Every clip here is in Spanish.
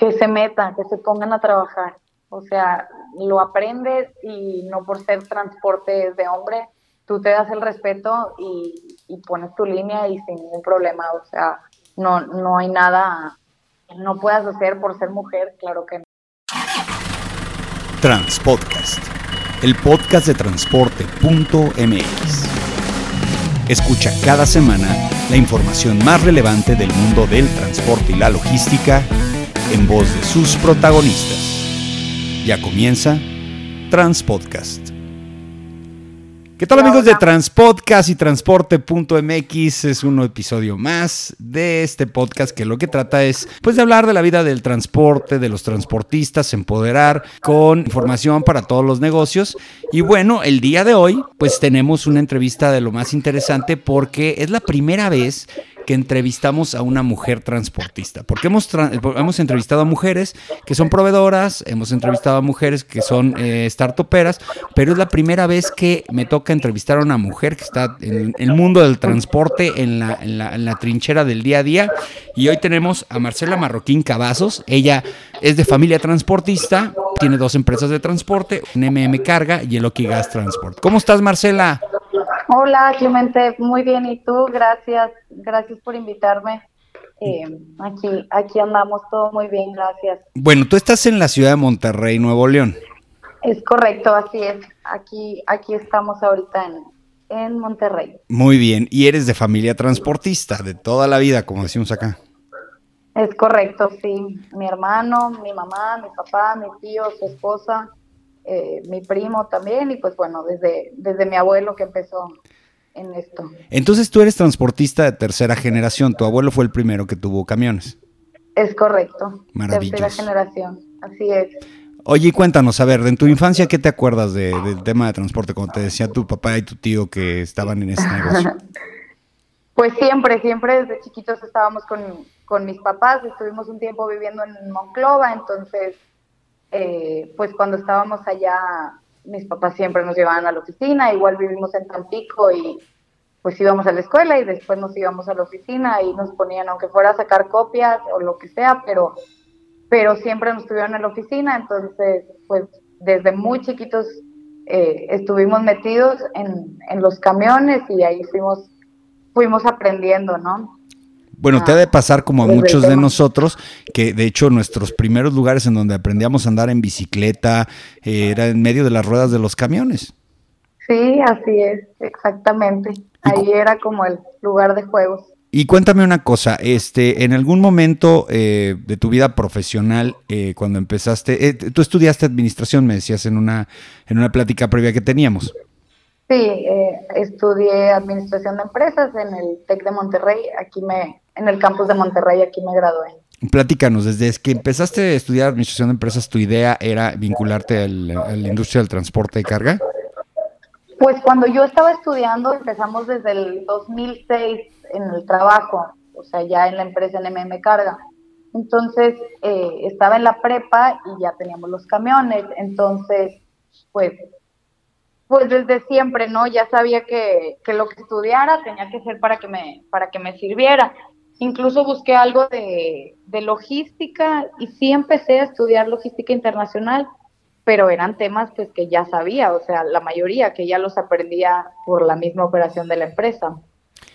que se metan, que se pongan a trabajar. O sea, lo aprendes y no por ser transporte de hombre, tú te das el respeto y, y pones tu línea y sin ningún problema. O sea, no, no hay nada que no puedas hacer por ser mujer, claro que no. Transpodcast, el podcast de transporte.mx. Escucha cada semana la información más relevante del mundo del transporte y la logística en voz de sus protagonistas. Ya comienza Transpodcast. ¿Qué tal amigos de Transpodcast y Transporte.mx? Es un episodio más de este podcast que lo que trata es pues de hablar de la vida del transporte, de los transportistas, empoderar con información para todos los negocios. Y bueno, el día de hoy pues tenemos una entrevista de lo más interesante porque es la primera vez entrevistamos a una mujer transportista, porque hemos, hemos entrevistado a mujeres que son proveedoras, hemos entrevistado a mujeres que son eh, startuperas, pero es la primera vez que me toca entrevistar a una mujer que está en el mundo del transporte, en la, en la, trinchera del día a día. Y hoy tenemos a Marcela Marroquín Cavazos, ella es de familia transportista, tiene dos empresas de transporte, MM Carga y el Gas Transport. ¿Cómo estás, Marcela? Hola, Clemente, muy bien. ¿Y tú? Gracias, gracias por invitarme. Eh, aquí, aquí andamos todo muy bien, gracias. Bueno, tú estás en la ciudad de Monterrey, Nuevo León. Es correcto, así es. Aquí, aquí estamos ahorita en, en Monterrey. Muy bien, y eres de familia transportista, de toda la vida, como decimos acá. Es correcto, sí. Mi hermano, mi mamá, mi papá, mi tío, su esposa, eh, mi primo también, y pues bueno, desde, desde mi abuelo que empezó en esto. Entonces tú eres transportista de tercera generación, tu abuelo fue el primero que tuvo camiones. Es correcto. Maravilloso. Tercera generación, así es. Oye, cuéntanos, a ver, en tu infancia, ¿qué te acuerdas de, del tema de transporte? Como te decía tu papá y tu tío que estaban en ese negocio. pues siempre, siempre desde chiquitos estábamos con, con mis papás, estuvimos un tiempo viviendo en Monclova, entonces eh, pues cuando estábamos allá, mis papás siempre nos llevaban a la oficina, igual vivimos en Tampico y pues íbamos a la escuela y después nos íbamos a la oficina y nos ponían, aunque fuera a sacar copias o lo que sea, pero, pero siempre nos tuvieron en la oficina, entonces pues desde muy chiquitos eh, estuvimos metidos en, en los camiones y ahí fuimos, fuimos aprendiendo, ¿no? Bueno, te ha de pasar como a muchos de nosotros, que de hecho nuestros primeros lugares en donde aprendíamos a andar en bicicleta eh, era en medio de las ruedas de los camiones. Sí, así es, exactamente. Ahí era como el lugar de juegos. Y cuéntame una cosa, este, en algún momento eh, de tu vida profesional, eh, cuando empezaste, eh, tú estudiaste administración, me decías en una, en una plática previa que teníamos. Sí, eh, estudié administración de empresas en el TEC de Monterrey, aquí me, en el campus de Monterrey, aquí me gradué. Platícanos, desde que empezaste a estudiar administración de empresas, ¿tu idea era vincularte al- a la industria del transporte de carga? Pues cuando yo estaba estudiando, empezamos desde el 2006 en el trabajo, o sea, ya en la empresa NMM Carga. Entonces, eh, estaba en la prepa y ya teníamos los camiones. Entonces, pues, pues desde siempre, ¿no? Ya sabía que, que lo que estudiara tenía que ser para que me, para que me sirviera. Incluso busqué algo de, logística y sí empecé a estudiar logística internacional, pero eran temas pues que ya sabía, o sea, la mayoría que ya los aprendía por la misma operación de la empresa.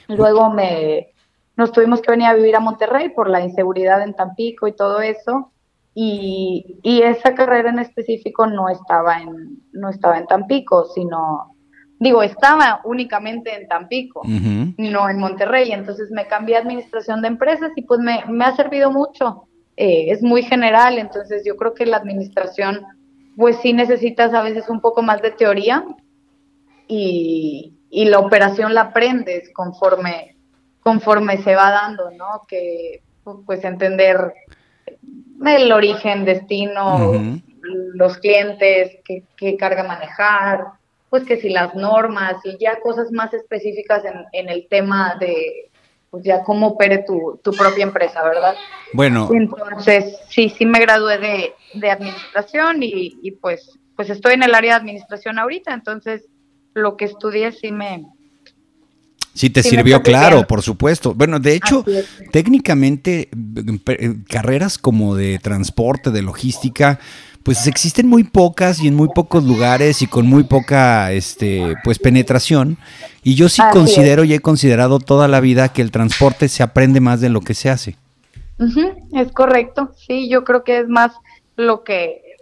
Luego me nos tuvimos que venir a vivir a Monterrey por la inseguridad en Tampico y todo eso. Y, y esa carrera en específico no estaba en, no estaba en Tampico, sino, digo, estaba únicamente en Tampico, no en Monterrey. Entonces me cambié a administración de empresas y pues me, me ha servido mucho. Eh, es muy general, entonces yo creo que la administración, pues sí necesitas a veces un poco más de teoría y, y la operación la aprendes conforme, conforme se va dando, ¿no? Que pues entender el origen, destino, los clientes, qué, qué carga manejar, pues que si las normas y ya cosas más específicas en, en el tema de pues ya cómo opere tu, tu propia empresa, ¿verdad? Bueno, Entonces, sí, sí me gradué de, de administración y, y pues, pues estoy en el área de administración ahorita, entonces lo que estudié sí me, Sí, te sirvió, claro, por supuesto. Bueno, de hecho, técnicamente, eh, carreras como de transporte, de logística, pues existen muy pocas y en muy pocos lugares y con muy poca, este, pues penetración. Y yo sí considero y he considerado toda la vida que el transporte se aprende más de lo que se hace. es correcto, sí, yo creo que es más lo que,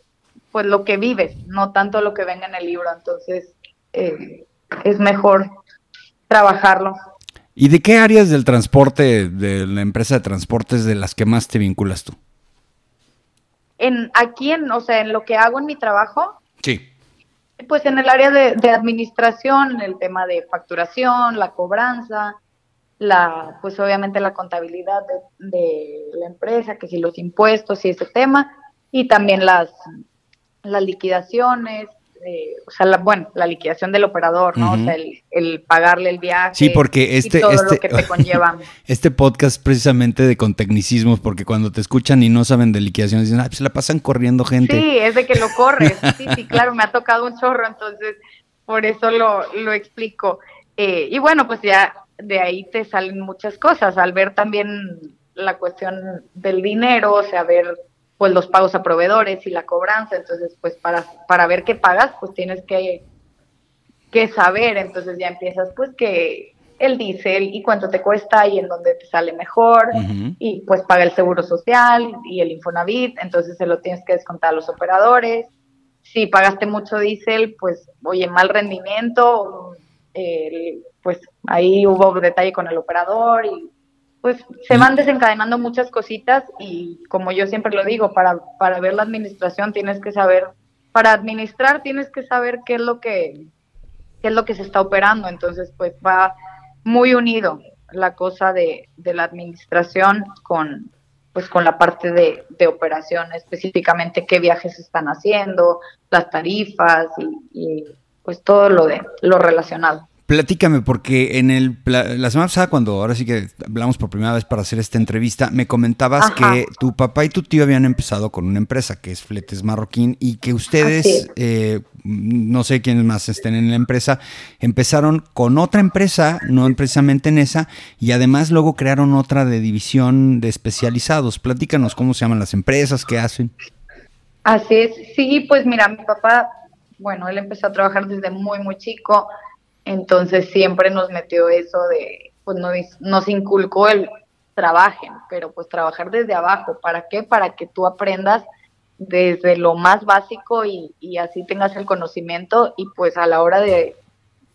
pues lo que vives, no tanto lo que venga en el libro. Entonces, eh, es mejor trabajarlo. ¿Y de qué áreas del transporte, de la empresa de transportes, de las que más te vinculas tú? En, aquí, en, o sea, en lo que hago en mi trabajo. Sí. Pues en el área de, administración, el tema de facturación, la cobranza, la, pues obviamente la contabilidad de, de la empresa, que si los impuestos y ese tema, y también las, las liquidaciones, o sea, la, bueno, la liquidación del operador, ¿no? O sea, el, pagarle el viaje. Sí, porque este, todo este, lo que te conlleva. este podcast precisamente de con tecnicismos, porque cuando te escuchan y no saben de liquidación, dicen, ah, pues la pasan corriendo gente. Sí, es de que lo corres. Sí, sí, claro, me ha tocado un chorro, entonces por eso lo, lo explico. Eh, y bueno, pues ya de ahí te salen muchas cosas, al ver también la cuestión del dinero, o sea, ver pues los pagos a proveedores y la cobranza, entonces pues para, para ver qué pagas pues tienes que, que saber, entonces ya empiezas pues que el diésel y cuánto te cuesta y en dónde te sale mejor. Y pues paga el seguro social y el Infonavit, entonces se lo tienes que descontar a los operadores. Si pagaste mucho diésel, pues oye, mal rendimiento, pues ahí hubo detalle con el operador y pues se van desencadenando muchas cositas y como yo siempre lo digo, para, para ver la administración tienes que saber, para administrar tienes que saber qué es lo que, qué es lo que se está operando, entonces pues va muy unido la cosa de, de la administración con pues con la parte de, de operación, específicamente qué viajes están haciendo, las tarifas y, y pues todo lo de lo relacionado. Platícame, porque en el, la semana pasada, cuando ahora sí que hablamos por primera vez para hacer esta entrevista, me comentabas que tu papá y tu tío habían empezado con una empresa que es Fletes Marroquín y que ustedes, eh, no sé quiénes más estén en la empresa, empezaron con otra empresa, no precisamente en esa, y además luego crearon otra de división de especializados. Platícanos cómo se llaman las empresas, qué hacen. Así es, sí, pues mira, mi papá, bueno, él empezó a trabajar desde muy, muy chico entonces siempre nos metió eso de, pues nos, nos inculcó el trabajen, pero pues trabajar desde abajo. ¿Para qué? Para que tú aprendas desde lo más básico y, y así tengas el conocimiento y pues a la hora de,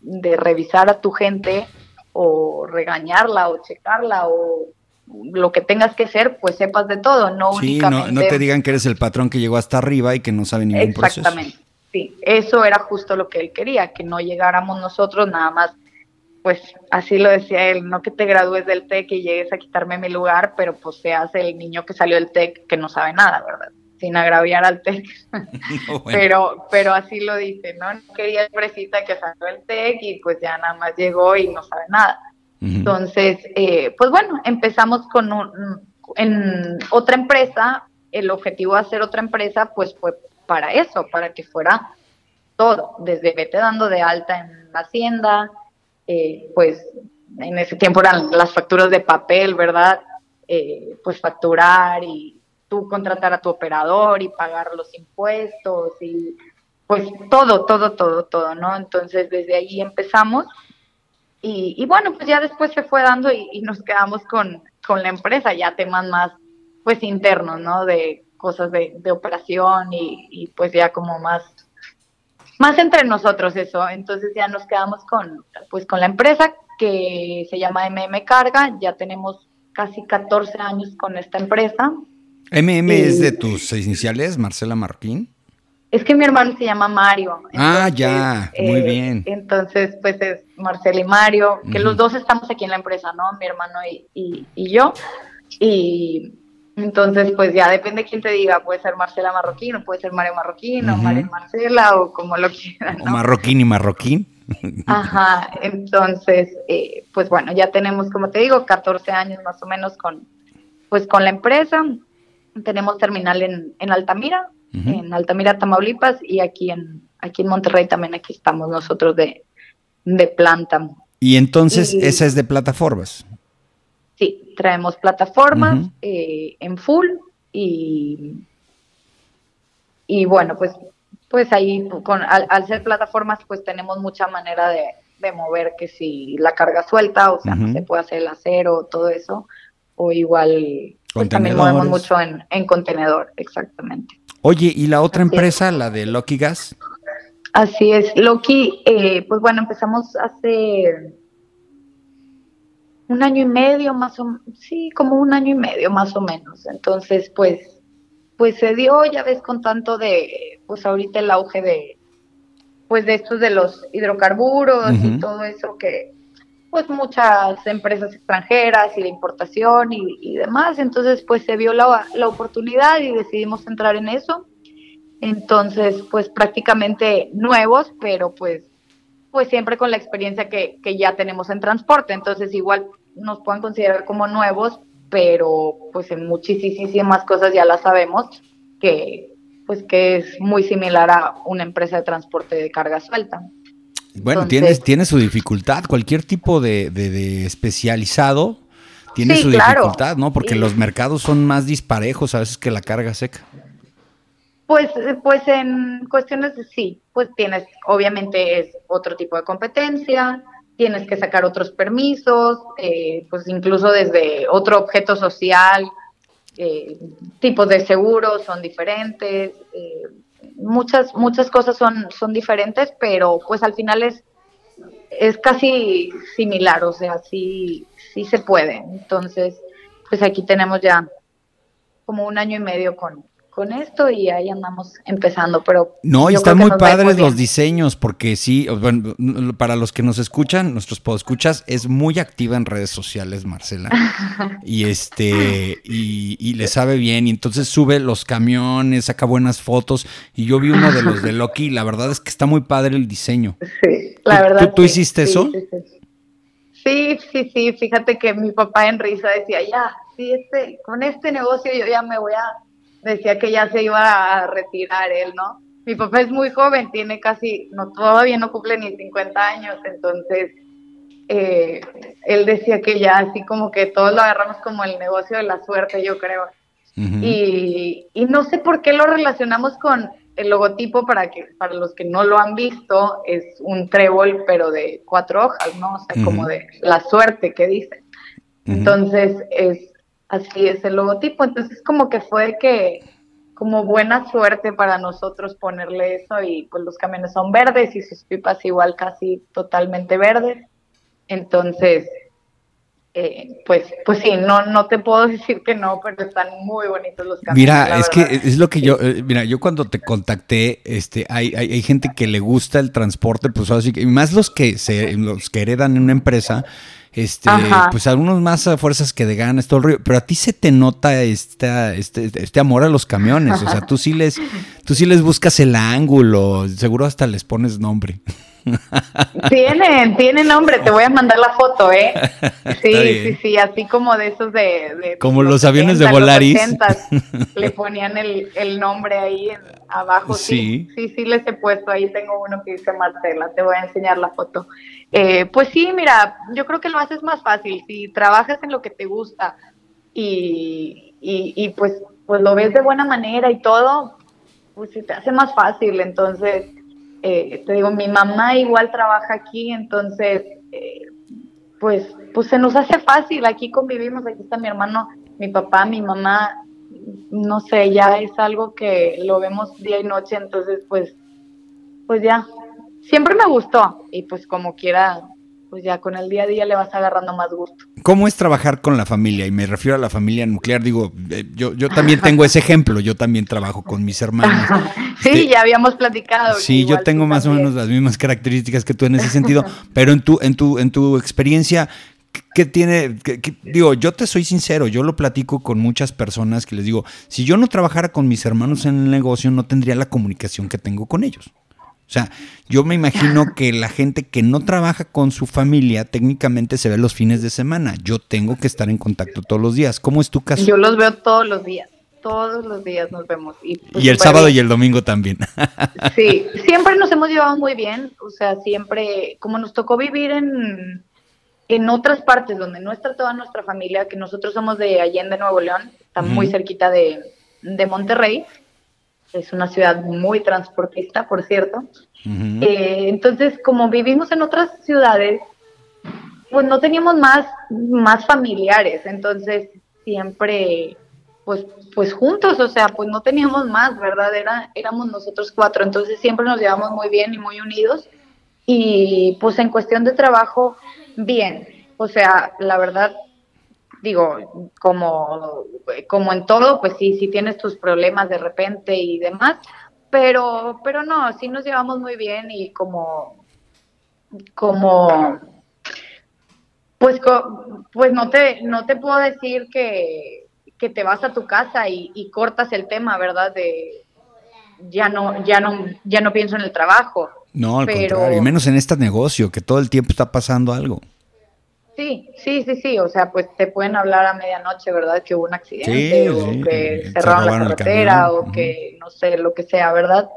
de revisar a tu gente o regañarla o checarla o lo que tengas que hacer, pues sepas de todo, no sí, únicamente... No, no te digan que eres el patrón que llegó hasta arriba y que no sabe ningún proceso. Exactamente. Sí, eso era justo lo que él quería, que no llegáramos nosotros nada más, pues así lo decía él, no que te gradúes del TEC y llegues a quitarme mi lugar, pero pues seas el niño que salió del TEC que no sabe nada, ¿verdad? Sin agraviar al TEC. pero, pero así lo dice, ¿no? Quería el fresita que salió del TEC y pues ya nada más llegó y no sabe nada. Entonces, eh, pues bueno, empezamos con un, en otra empresa, el objetivo de hacer otra empresa pues fue para eso, para que fuera todo, desde vete dando de alta en la hacienda, eh, pues en ese tiempo eran las facturas de papel, ¿verdad? Eh, pues facturar y tú contratar a tu operador y pagar los impuestos y pues todo, todo, todo, todo, ¿no? Entonces desde ahí empezamos y, bueno, pues ya después se fue dando y, y, nos quedamos con, con la empresa, ya temas más pues internos, ¿no? De cosas de, de operación y, pues ya como más más entre nosotros eso entonces ya nos quedamos con pues con la empresa que se llama MM Carga ya tenemos casi 14 años con esta empresa MM es de tus iniciales Marcela Martín es que mi hermano se llama Mario. ah, ya, muy eh, bien. Entonces, pues es Marcela y Mario, que los dos estamos aquí en la empresa, ¿no? Mi hermano y, y, y yo. Y, entonces, pues ya depende de quién te diga, puede ser Marcela Marroquín, o puede ser Mario Marroquín, o María Marcela, o como lo quieran. ¿no? O Marroquín y Marroquín. Ajá, entonces, eh, pues bueno, ya tenemos, como te digo, 14 años más o menos con, pues con la empresa. Tenemos terminal en, en Altamira, en Altamira, Tamaulipas, y aquí en, aquí en Monterrey también aquí estamos nosotros de, de planta. Y entonces esa es de plataformas. Sí, traemos plataformas eh, en full y, y bueno, pues, pues ahí con, al, ser plataformas pues tenemos mucha manera de, mover que si la carga suelta, o sea, se puede hacer el acero, todo eso, o igual pues también movemos mucho en, en contenedor, exactamente. Oye, ¿y la otra empresa, la de Loki Gas? Así es, Loki, eh, pues bueno, empezamos hace un año y medio más o sí, como un año y medio más o menos. Entonces, pues, pues se dio, ya ves, con tanto de, pues ahorita el auge de, pues de estos de los hidrocarburos y todo eso que, pues muchas empresas extranjeras y de importación y, demás. Entonces, pues se vio la, la oportunidad y decidimos entrar en eso. Entonces, pues prácticamente nuevos, pero pues pues siempre con la experiencia que, que, ya tenemos en transporte. Entonces, igual nos pueden considerar como nuevos, pero pues en muchísimas cosas ya las sabemos que pues que es muy similar a una empresa de transporte de carga suelta. Bueno, tiene, tiene su dificultad, cualquier tipo de, de, especializado tiene su dificultad, ¿no? Porque los mercados son más disparejos a veces que la carga seca. Pues, pues en cuestiones de sí, pues tienes, obviamente es otro tipo de competencia, tienes que sacar otros permisos, eh, pues incluso desde otro objeto social, eh, tipos de seguros son diferentes, eh, muchas, muchas cosas son, son diferentes, pero pues al final es, es casi similar, o sea, sí, sí se puede. Entonces, pues aquí tenemos ya como un año y medio con, con esto y ahí andamos empezando, pero... No, y están muy padres los diseños, porque sí, bueno, para los que nos escuchan, nuestros podescuchas, es muy activa en redes sociales, Marcela. y este, y, y, le sabe bien, y entonces sube los camiones, saca buenas fotos, y yo vi uno de los de Loki, y la verdad es que está muy padre el diseño. Sí, la verdad. ¿Tú, hiciste eso? Sí, sí, sí, fíjate que mi papá en risa decía, ya, sí, este, con este negocio yo ya me voy a decía que ya se iba a retirar él, ¿no? Mi papá es muy joven, tiene casi, no todavía no cumple ni 50 años, entonces eh, él decía que ya así como que todos lo agarramos como el negocio de la suerte, yo creo. y, y, no sé por qué lo relacionamos con el logotipo para que para los que no lo han visto es un trébol pero de cuatro hojas, ¿no? O sea, como de la suerte que dice. Entonces es así es el logotipo. Entonces como que fue que como buena suerte para nosotros ponerle eso y pues los camiones son verdes y sus pipas igual casi totalmente verdes. Entonces, eh, pues, pues sí, no, no te puedo decir que no, pero están muy bonitos los camiones. Mira, es que es lo que yo, eh, mira, yo cuando te contacté, este, hay, hay, hay, gente que le gusta el transporte, pues así que, más los que se, los que heredan en una empresa, este, pues algunos más a fuerzas que de ganas, todo el rollo, pero a ti se te nota esta, este, este amor a los camiones, o sea, tú sí les, tú sí les buscas el ángulo, seguro hasta les pones nombre. Tienen, tienen nombre, te voy a mandar la foto, ¿eh? Sí, sí, sí, así como de esos de... como los, aviones de Volaris. le ponían el, el nombre ahí abajo, sí. sí. Sí, les he puesto, ahí tengo uno que dice Marcela, te voy a enseñar la foto. Eh, pues sí, mira, yo creo que lo haces más fácil, si trabajas en lo que te gusta y, y, y pues, pues lo ves de buena manera y todo, pues se te hace más fácil, entonces eh, te digo, mi mamá igual trabaja aquí, entonces, eh, pues, pues se nos hace fácil, aquí convivimos, aquí está mi hermano, mi papá, mi mamá, no sé, ya es algo que lo vemos día y noche, entonces, pues, pues ya, siempre me gustó y pues como quiera, pues ya con el día a día le vas agarrando más gusto. ¿Cómo es trabajar con la familia? Y me refiero a la familia nuclear, digo, eh, yo, yo también tengo ese ejemplo, yo también trabajo con mis hermanos. sí, este, ya habíamos platicado. Sí, yo tengo más o menos las mismas características que tú en ese sentido, pero en tu, en tu, en tu experiencia, ¿qué tiene? digo, yo te soy sincero, yo lo platico con muchas personas que les digo, si yo no trabajara con mis hermanos en el negocio, no tendría la comunicación que tengo con ellos. O sea, yo me imagino que la gente que no trabaja con su familia técnicamente se ve los fines de semana. Yo tengo que estar en contacto todos los días. ¿Cómo es tu caso? Yo los veo todos los días. Todos los días nos vemos. Y, pues, el sábado y el domingo también. Sí, siempre nos hemos llevado muy bien. O sea, siempre, como nos tocó vivir en, en otras partes donde no está toda nuestra familia, que nosotros somos de Allende, Nuevo León, está muy cerquita de, de, Monterrey, es una ciudad muy transportista, por cierto. Eh, entonces, como vivimos en otras ciudades, pues no teníamos más, más familiares, entonces siempre, pues, pues juntos, o sea, pues no teníamos más, ¿verdad? Era, éramos nosotros cuatro, entonces siempre nos llevamos muy bien y muy unidos. Y pues en cuestión de trabajo, bien. O sea, la verdad, digo, como, como en todo, pues sí, sí tienes tus problemas de repente y demás, pero, pero no, sí nos llevamos muy bien y como, como, pues, pues no te, no te puedo decir que, que te vas a tu casa y, y cortas el tema, ¿verdad? De ya no, ya no, ya no pienso en el trabajo. No, al contrario, y menos en este negocio, que todo el tiempo está pasando algo. Sí, sí, sí, sí, o sea, pues te pueden hablar a medianoche, ¿verdad? Que hubo un accidente o que cerraron la carretera o que no sé, lo que sea, ¿verdad?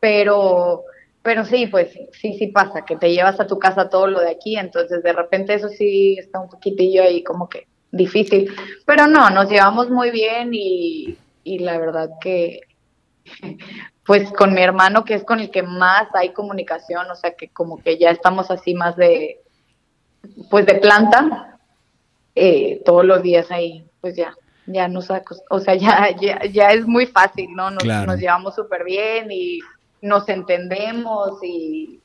Pero, pero sí, pues sí, sí pasa, que te llevas a tu casa todo lo de aquí, entonces de repente eso sí está un poquitillo ahí como que difícil, pero no, nos llevamos muy bien y, y la verdad que pues con mi hermano que es con el que más hay comunicación, o sea que como que ya estamos así más de pues de planta, eh, todos los días ahí, pues ya, ya nos, o sea, ya, ya, es muy fácil, ¿no? Nos, nos llevamos súper bien y nos entendemos y,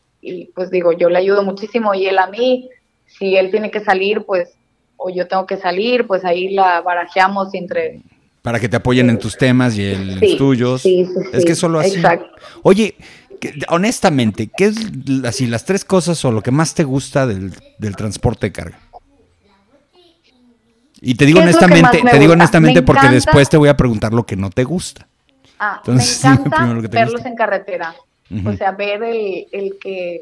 pues digo, yo le ayudo muchísimo y él a mí, si él tiene que salir, pues, o yo tengo que salir, pues ahí la barajeamos entre... Para que te apoyen en tus temas y en los tuyos. es que solo así. Exacto. Oye, honestamente, ¿qué es así las tres cosas o lo que más te gusta del, transporte de carga? Y te digo honestamente, te digo honestamente porque después te voy a preguntar lo que no te gusta. Ah, Entonces, me encanta verlos en carretera. O sea, ver el, que,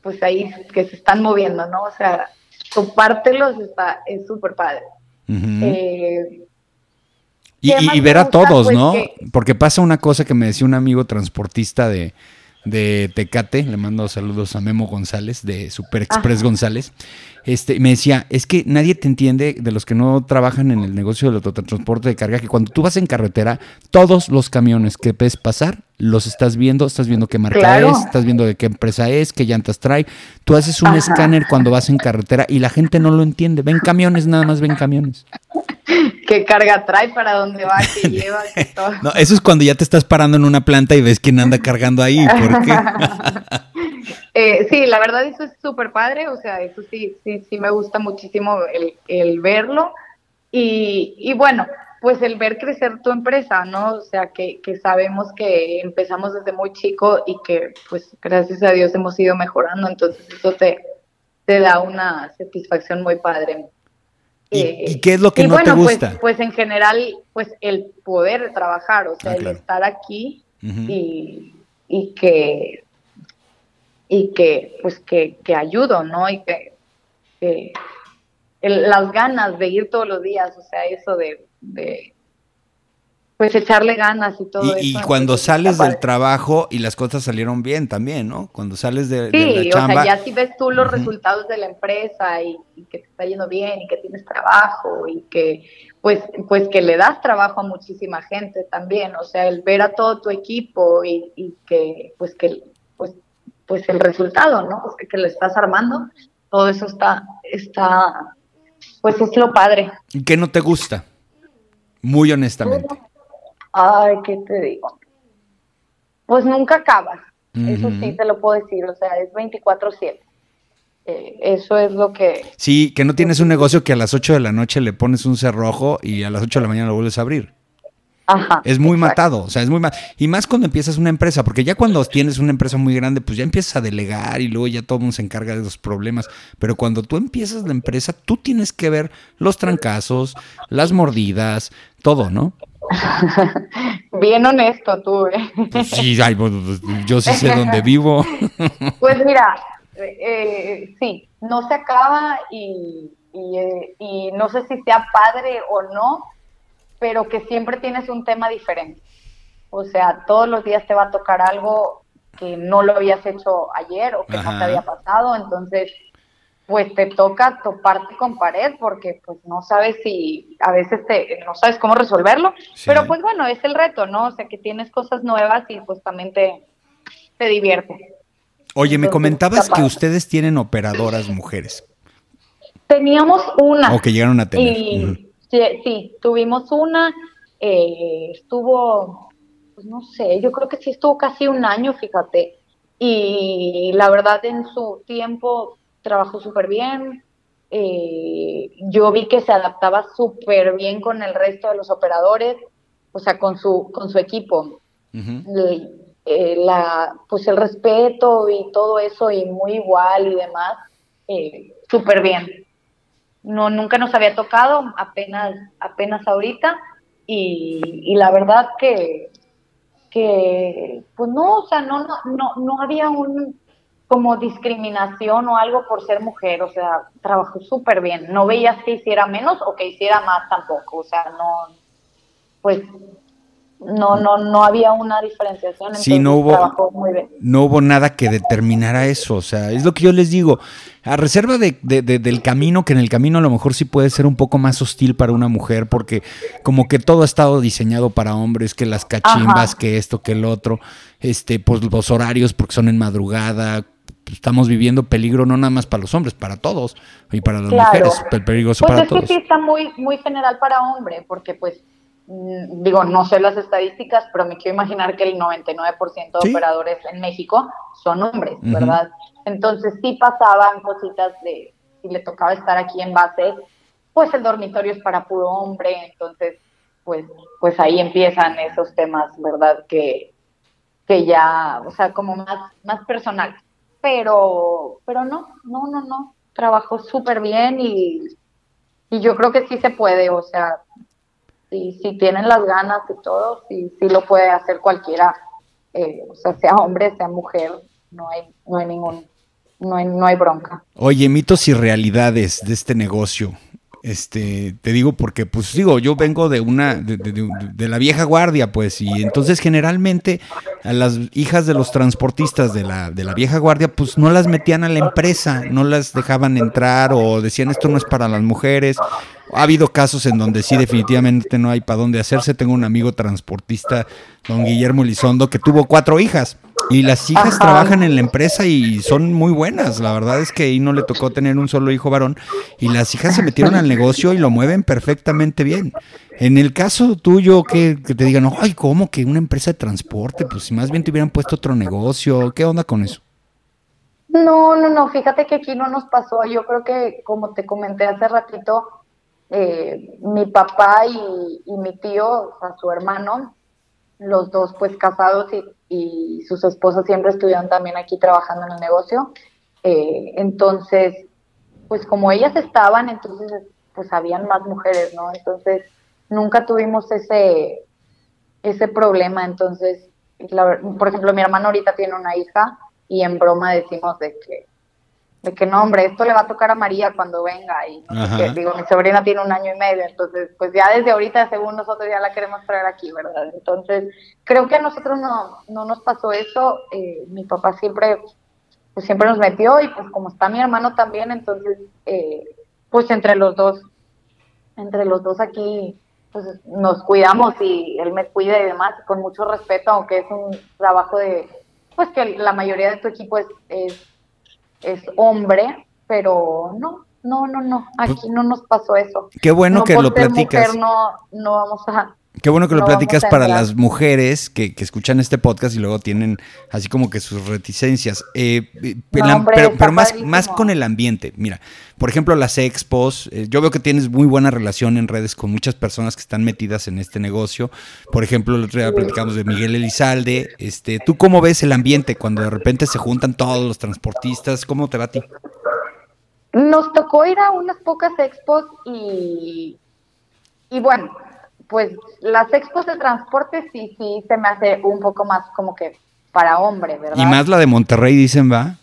pues ahí, que se están moviendo, ¿no? O sea, compártelos está, es súper padre. Eh, y, ver a todos, pues ¿no? Porque pasa una cosa que me decía un amigo transportista de, de Tecate, le mando saludos a Memo González, de Super Express González, este, me decía, es que nadie te entiende de los que no trabajan en el negocio del autotransporte de carga, que cuando tú vas en carretera, todos los camiones que ves pasar, los estás viendo, estás viendo qué marca es, estás viendo de qué empresa es, qué llantas trae. Tú haces un escáner cuando vas en carretera y la gente no lo entiende. Ven camiones, nada más ven camiones. ¿Qué carga trae? ¿Para dónde va? ¿Qué lleva? todo? No, eso es cuando ya te estás parando en una planta y ves quién anda cargando ahí. ¿Por qué? Eh, sí, la verdad eso es súper padre, o sea, eso sí, sí, sí me gusta muchísimo el, verlo. Y, bueno, pues el ver crecer tu empresa, ¿no? O sea, que, sabemos que empezamos desde muy chico y que pues gracias a Dios hemos ido mejorando, entonces eso te, te da una satisfacción muy padre. ¿Y, eh, qué es lo que no te pues, gusta? Pues, en general, pues el poder trabajar, o sea, el estar aquí y, y que y que pues que, que ayudo, ¿no? Y que, las ganas de ir todos los días, o sea, eso de, pues echarle ganas y todo y, eso. Y cuando sales del trabajo y las cosas salieron bien también, ¿no? Cuando sales de, sí, la chamba. o sea, ya si ves tú los resultados de la empresa y, que te está yendo bien y que tienes trabajo y que pues pues que le das trabajo a muchísima gente también, o sea, el ver a todo tu equipo y, y que pues que pues pues el resultado, ¿no? Pues que, le estás armando, todo eso está, está, pues es lo padre. ¿Y qué no te gusta? Muy honestamente. Ay, ¿qué te digo? Pues nunca acaba, eso sí te lo puedo decir, o sea, es 24/7. Eh, eso es lo que... Sí, que no tienes un negocio que a las 8 de la noche le pones un cerrojo y a las 8 de la mañana lo vuelves a abrir es muy matado, o sea, es muy matado. Y más cuando empiezas una empresa, porque ya cuando tienes una empresa muy grande, pues ya empiezas a delegar y luego ya todo el mundo se encarga de los problemas. Pero cuando tú empiezas la empresa, tú tienes que ver los trancazos, las mordidas, todo, ¿no? Bien honesto tú, ¿eh? Pues sí, pues, pues, yo sí sé dónde vivo. Pues mira, eh, sí, no se acaba y, eh, y no sé si sea padre o no, pero que siempre tienes un tema diferente. O sea, todos los días te va a tocar algo que no lo habías hecho ayer o que no te había pasado, entonces pues te toca toparte con pared porque pues no sabes si a veces te no sabes cómo resolverlo, pero pues bueno, es el reto, ¿no? O sea, que tienes cosas nuevas y pues también te, te divierte. Oye, me comentabas que ustedes tienen operadoras mujeres. Teníamos una. O que llegaron a tener. sí, sí, tuvimos una, eh, estuvo, pues no sé, yo creo que sí estuvo casi un año, fíjate, y la verdad en su tiempo trabajó súper bien. Eh, yo vi que se adaptaba súper bien con el resto de los operadores, o sea, con su, con su equipo. Eh, la, pues el respeto y todo eso, y muy igual y demás, eh, súper bien. No, nunca nos había tocado, apenas, apenas ahorita, y, y la verdad que, que, pues no, o sea, no, no, no, no había un, como discriminación o algo por ser mujer, o sea, trabajó súper bien. No veías que hiciera menos o que hiciera más tampoco, o sea, no, pues no, no, no había una diferenciación. Sí, no hubo, muy bien. no hubo nada que determinara eso, o sea, es lo que yo les digo, a reserva de, del camino, que en el camino a lo mejor sí puede ser un poco más hostil para una mujer, porque como que todo ha estado diseñado para hombres, que las cachimbas, que esto, que el otro, este, pues los horarios porque son en madrugada, estamos viviendo peligro no nada más para los hombres, para todos y para las mujeres, peligroso pues para todos. Pues sí está muy, muy general para hombre, porque pues mm, digo, no sé las estadísticas, pero me quiero imaginar que el 99% de operadores en México son hombres, ¿verdad? Entonces sí pasaban cositas de si le tocaba estar aquí en base, pues el dormitorio es para puro hombre, entonces pues pues ahí empiezan esos temas, ¿verdad? Que que ya, o sea, como más más personales pero, pero no, no, no, no, trabajó súper bien y, y yo creo que sí se puede, o sea, si, si tienen las ganas y todo, sí, sí lo puede hacer cualquiera, eh, o sea, sea hombre, sea mujer, no hay, no hay ningún, no hay, no hay bronca. Oye, mitos y realidades de este negocio. Este, te digo porque, pues digo, yo vengo de una, de, la vieja guardia, pues, y entonces generalmente a las hijas de los transportistas de la, de la vieja guardia, pues no las metían a la empresa, no las dejaban entrar o decían esto no es para las mujeres. Ha habido casos en donde sí definitivamente no hay para dónde hacerse. Tengo un amigo transportista, don Guillermo Lizondo, que tuvo cuatro hijas y las hijas trabajan en la empresa y son muy buenas. La verdad es que ahí no le tocó tener un solo hijo varón. Y las hijas se metieron al negocio y lo mueven perfectamente bien. En el caso tuyo, que, te digan, ay, ¿cómo que una empresa de transporte? Pues si más bien te hubieran puesto otro negocio. ¿Qué onda con eso? No, no, no. Fíjate que aquí no nos pasó. Yo creo que, como te comenté hace ratito, eh, mi papá y, y mi tío, o sea, su hermano, los dos pues casados y y sus esposas siempre estuvieron también aquí trabajando en el negocio. Eh, entonces, pues como ellas estaban, entonces pues habían más mujeres, ¿no? Entonces nunca tuvimos ese, ese problema. Entonces, por ejemplo, mi hermano ahorita tiene una hija y en broma decimos de que de que no, hombre, esto le va a tocar a María cuando venga. Y digo, mi sobrina tiene un año y medio, entonces, pues ya desde ahorita, según nosotros, ya la queremos traer aquí, ¿verdad? Entonces, creo que a nosotros no, no nos pasó eso. Eh, mi papá siempre, pues siempre nos metió y pues como está mi hermano también, entonces, eh, pues entre los dos, entre los dos aquí, pues nos cuidamos y él me cuida y demás, con mucho respeto, aunque es un trabajo de, pues que la mayoría de tu equipo es, es es hombre, pero no, no, no, no, aquí no nos pasó eso. Qué bueno que lo platicas. no, no vamos a... Qué bueno que lo platicas para las mujeres que, escuchan este podcast y luego tienen así como que sus reticencias. Eh, pero, más, más con el ambiente. Mira, por ejemplo, las expos. Eh, yo veo que tienes muy buena relación en redes con muchas personas que están metidas en este negocio. Por ejemplo, el otro día platicamos de Miguel Elizalde. Este, ¿Tú cómo ves el ambiente cuando de repente se juntan todos los transportistas? ¿Cómo te va a ti? Nos tocó ir a unas pocas expos y, y bueno, pues las expos de transporte sí, sí se me hace un poco más como que para hombre, ¿verdad? Y más la de Monterrey, dicen, ¿va?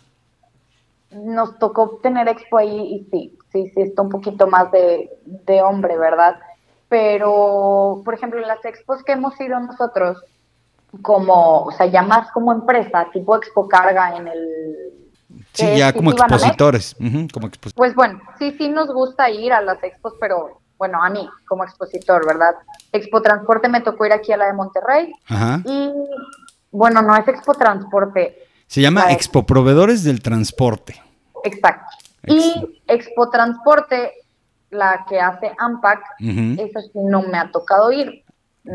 Nos tocó tener expo ahí y sí, sí, sí, está un poquito más de, de hombre, ¿verdad? Pero, por ejemplo, las expos que hemos ido nosotros, como, o sea, ya más como empresa, tipo Expo Carga en el Sí, ya como expositores. como Pues bueno, sí, sí nos gusta ir a las expos, pero bueno, a mí como expositor, ¿verdad? Expo Transporte me tocó ir aquí a la de Monterrey. Ajá. Y bueno, no es Expo Transporte. Se llama Expo Proveedores del Transporte. Exacto. Y Expo Transporte, la que hace AMPAC, esa sí no me ha tocado ir.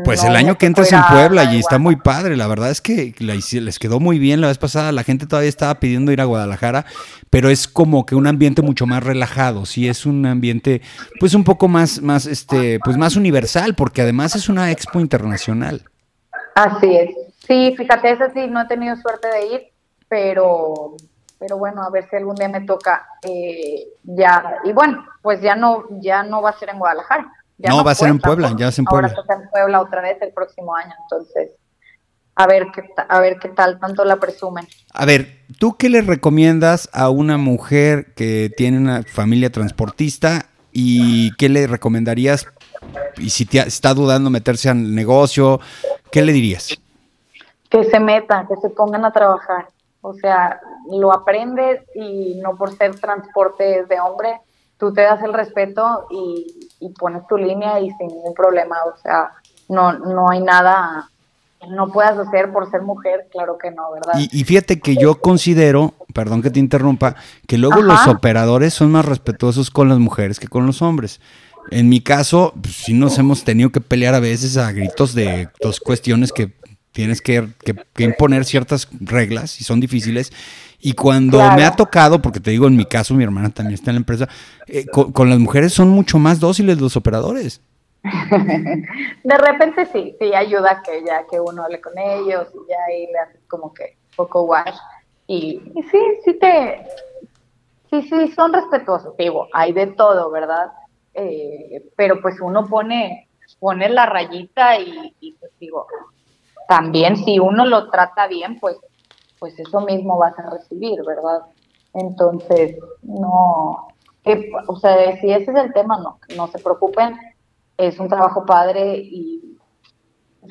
Pues el año que entras en Puebla y está muy padre, la verdad es que les quedó muy bien la vez pasada, la gente todavía estaba pidiendo ir a Guadalajara, pero es como que un ambiente mucho más relajado, sí es un ambiente pues un poco más más este pues más universal porque además es una expo internacional. Así es. Sí, fíjate, esa sí no he tenido suerte de ir, pero pero bueno, a ver si algún día me toca eh, ya y bueno, pues ya no ya no va a ser en Guadalajara no, va a ser en Puebla, ya es en Puebla. Ahora en Puebla otra vez el próximo año, entonces a ver qué a ver qué tal tanto la presumen. A ver, ¿tú qué le recomiendas a una mujer que tiene una familia transportista y qué le recomendarías y si te, está dudando meterse al negocio, qué le dirías? Que se metan, que se pongan a trabajar. O sea, lo aprendes y no por ser transporte de hombre, tú te das el respeto y, pones tu línea y sin ningún problema, o sea, no, no hay nada que no puedas hacer por ser mujer, claro que no, ¿verdad? Y, fíjate que yo considero, perdón que te interrumpa, que luego los operadores son más respetuosos con las mujeres que con los hombres. En mi caso, pues, sí nos hemos tenido que pelear a veces a gritos de dos cuestiones que tienes que, que imponer ciertas reglas y son difíciles y cuando me ha tocado, porque te digo, en mi caso, mi hermana también está en la empresa, eh, con, las mujeres son mucho más dóciles los operadores. de repente sí, sí ayuda que ya que uno hable con ellos y ya ahí le haces como que poco guay. Y, sí, sí te, sí, sí, son respetuosos, digo, hay de todo, ¿verdad? Eh, pero pues uno pone, pone la rayita y, y pues digo, también si uno lo trata bien, pues pues eso mismo vas a recibir, ¿verdad? Entonces, no, o sea, si ese es el tema, no, no se preocupen, es un trabajo padre y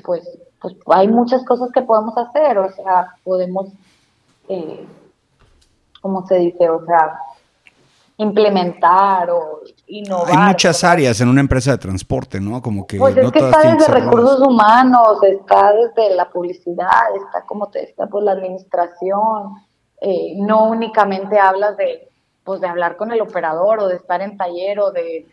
pues, pues hay muchas cosas que podemos hacer, o sea, podemos, eh, ¿cómo se dice? O sea, implementar o innovar. Hay muchas áreas en una empresa de transporte, ¿no? Como que pues es que está desde recursos humanos, está desde la publicidad, está como te está pues la administración. Eh, no únicamente hablas de pues de hablar con el operador o de estar en taller o de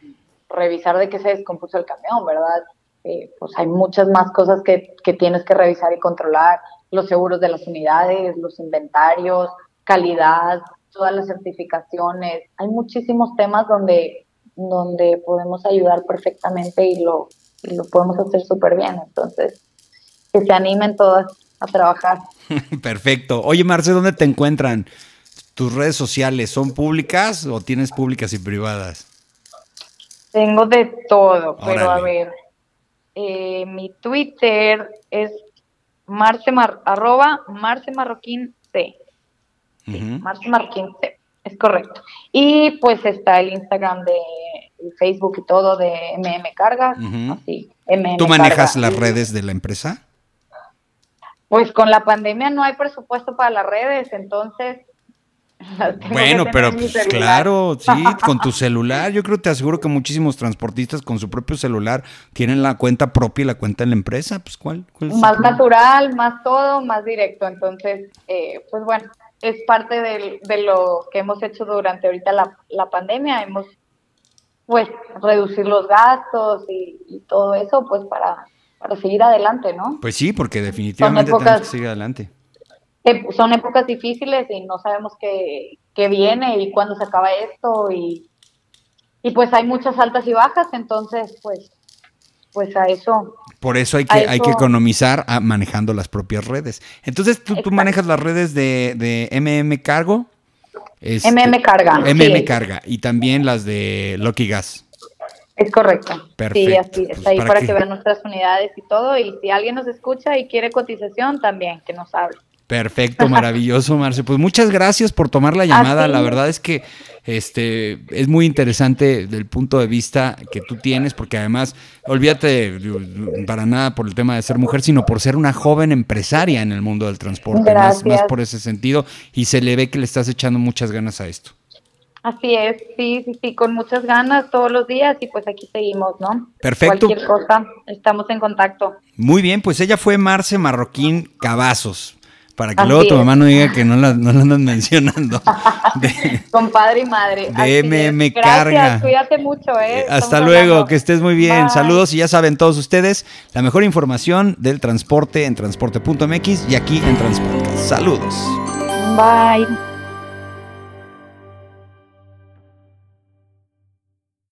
revisar de qué se descompuso el camión, ¿verdad? Eh, pues hay muchas más cosas que, que tienes que revisar y controlar, los seguros de las unidades, los inventarios, calidad, todas las certificaciones. Hay muchísimos temas donde, donde podemos ayudar perfectamente y lo, lo podemos hacer súper bien. Entonces, que se animen todas a trabajar. Perfecto. Oye, Marce, ¿dónde te encuentran? ¿Tus redes sociales son públicas o tienes públicas y privadas? Tengo de todo, pero a ver, eh, mi Twitter es marce arroba c. Marce Marquín, es correcto. Y pues está el Instagram de Facebook y todo de MM Cargas. ¿Tú manejas las redes de la empresa? Pues con la pandemia no hay presupuesto para las redes, entonces bueno, pero pues, claro, sí, con tu celular. Yo creo, te aseguro que muchísimos transportistas con su propio celular tienen la cuenta propia y la cuenta en la empresa. Pues, ¿cuál? más natural, más todo, más directo. Entonces, eh, pues bueno, es parte de, lo que hemos hecho durante ahorita la, pandemia. Hemos, pues, reducir los gastos y, todo eso, pues, para, para, seguir adelante, ¿no? Pues sí, porque definitivamente tenemos que seguir adelante. son épocas difíciles y no sabemos qué, qué viene y cuándo se acaba esto y, y pues hay muchas altas y bajas, entonces, pues, pues a eso por eso hay que, hay que economizar manejando las propias redes. Entonces, ¿tú, manejas las redes de, de MM Cargo? MM Carga. MM Carga. Y también las de Lucky Gas. Es correcto. Perfecto. Sí, así está ahí para, que... vean nuestras unidades y todo. Y si alguien nos escucha y quiere cotización, también que nos hable. Perfecto, maravilloso, Marce. Pues muchas gracias por tomar la llamada. La verdad es que este es muy interesante del punto de vista que tú tienes, porque además, olvídate para nada por el tema de ser mujer, sino por ser una joven empresaria en el mundo del transporte, más, más por ese sentido, y se le ve que le estás echando muchas ganas a esto. Así es, sí, sí, sí, con muchas ganas todos los días y pues aquí seguimos, ¿no? Perfecto. Cualquier cosa, estamos en contacto. Muy bien, pues ella fue Marce Marroquín Cavazos. Para que luego tu mamá no diga que no la, no andan mencionando. Con padre y madre. De MM Carga. Cuídate mucho, ¿eh? Hasta luego, que estés muy bien. Saludos y ya saben todos ustedes, la mejor información del transporte en transporte.mx y aquí en Transporte. Saludos. Bye.